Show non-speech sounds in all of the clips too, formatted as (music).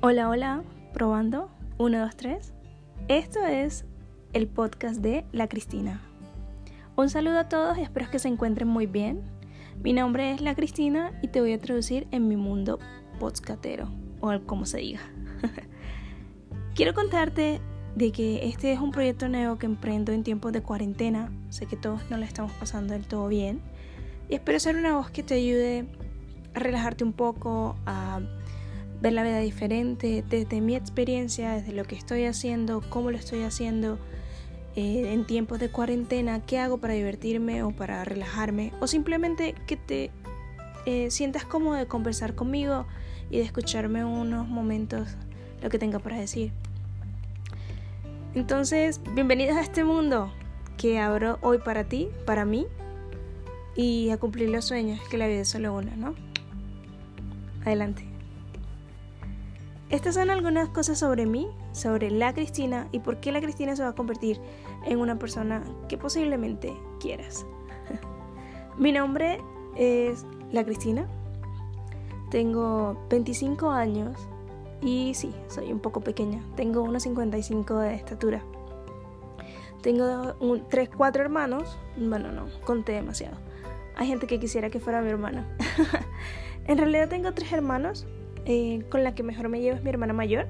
Hola, hola, probando. 1, 2, 3. Esto es el podcast de La Cristina. Un saludo a todos y espero que se encuentren muy bien. Mi nombre es La Cristina y te voy a traducir en mi mundo podcatero, o como se diga. (laughs) Quiero contarte de que este es un proyecto nuevo que emprendo en tiempos de cuarentena. Sé que todos no la estamos pasando del todo bien. Y espero ser una voz que te ayude a relajarte un poco, a ver la vida diferente desde mi experiencia, desde lo que estoy haciendo, cómo lo estoy haciendo eh, en tiempos de cuarentena, qué hago para divertirme o para relajarme, o simplemente que te eh, sientas cómodo de conversar conmigo y de escucharme unos momentos lo que tenga para decir. Entonces, bienvenidos a este mundo que abro hoy para ti, para mí, y a cumplir los sueños, que la vida es solo una, ¿no? Adelante. Estas son algunas cosas sobre mí, sobre la Cristina y por qué la Cristina se va a convertir en una persona que posiblemente quieras. (laughs) Mi nombre es la Cristina, tengo 25 años y sí, soy un poco pequeña, tengo unos 55 de estatura. Tengo un, 3, 4 hermanos, bueno no, conté demasiado. Hay gente que quisiera que fuera mi hermana. (laughs) en realidad tengo tres hermanos, eh, con la que mejor me llevo es mi hermana mayor,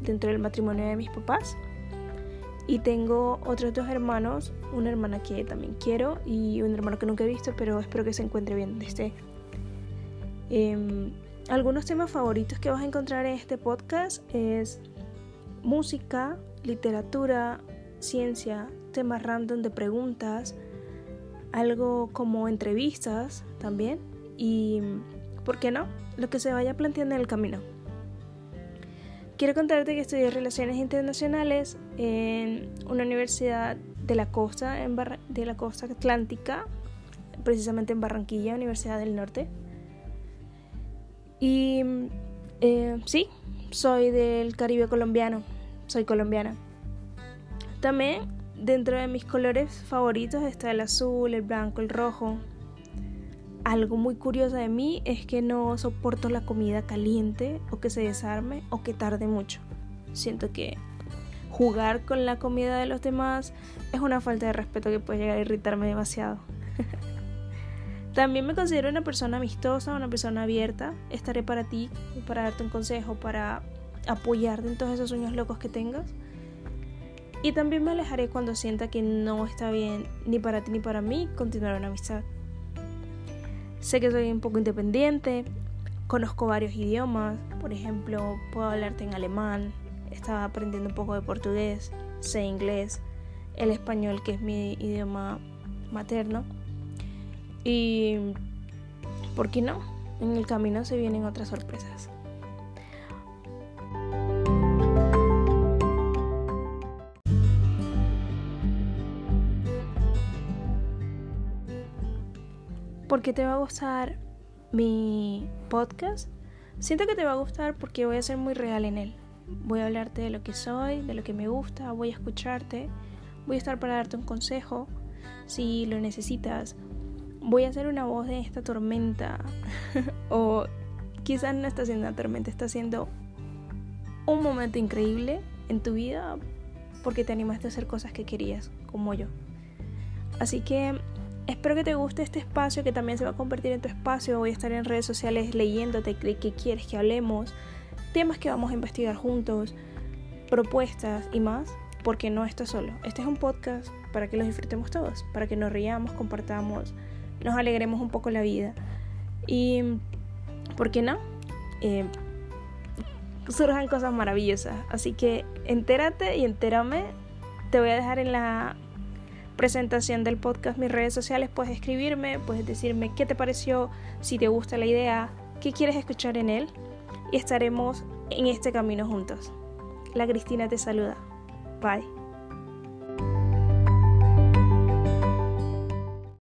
dentro del matrimonio de mis papás. Y tengo otros dos hermanos, una hermana que también quiero y un hermano que nunca he visto, pero espero que se encuentre bien desde eh, algunos temas favoritos que vas a encontrar en este podcast es música, literatura, ciencia, temas random de preguntas, algo como entrevistas también y, ¿por qué no? lo que se vaya planteando en el camino. Quiero contarte que estudié Relaciones Internacionales en una universidad de la costa, de la costa atlántica, precisamente en Barranquilla, Universidad del Norte. Y eh, sí, soy del Caribe colombiano, soy colombiana. También dentro de mis colores favoritos está el azul, el blanco, el rojo, algo muy curioso de mí es que no soporto la comida caliente o que se desarme o que tarde mucho. Siento que jugar con la comida de los demás es una falta de respeto que puede llegar a irritarme demasiado. (laughs) También me considero una persona amistosa, una persona abierta. Estaré para ti, para darte un consejo, para apoyarte en todos esos sueños locos que tengas. Y también me alejaré cuando sienta que no está bien ni para ti ni para mí continuar una amistad. Sé que soy un poco independiente, conozco varios idiomas, por ejemplo, puedo hablarte en alemán, estaba aprendiendo un poco de portugués, sé inglés, el español que es mi idioma materno. Y, ¿por qué no? En el camino se vienen otras sorpresas. ¿Por qué te va a gustar mi podcast? Siento que te va a gustar porque voy a ser muy real en él. Voy a hablarte de lo que soy, de lo que me gusta, voy a escucharte, voy a estar para darte un consejo si lo necesitas. Voy a ser una voz de esta tormenta (laughs) o quizás no está siendo una tormenta, está siendo un momento increíble en tu vida porque te animaste a hacer cosas que querías, como yo. Así que Espero que te guste este espacio que también se va a convertir en tu espacio. Voy a estar en redes sociales leyéndote qué quieres que hablemos, temas que vamos a investigar juntos, propuestas y más, porque no estás solo. Este es un podcast para que lo disfrutemos todos, para que nos riamos, compartamos, nos alegremos un poco la vida. Y, ¿por qué no? Eh, surjan cosas maravillosas. Así que entérate y entérame. Te voy a dejar en la presentación del podcast, mis redes sociales, puedes escribirme, puedes decirme qué te pareció, si te gusta la idea, qué quieres escuchar en él y estaremos en este camino juntos. La Cristina te saluda. Bye.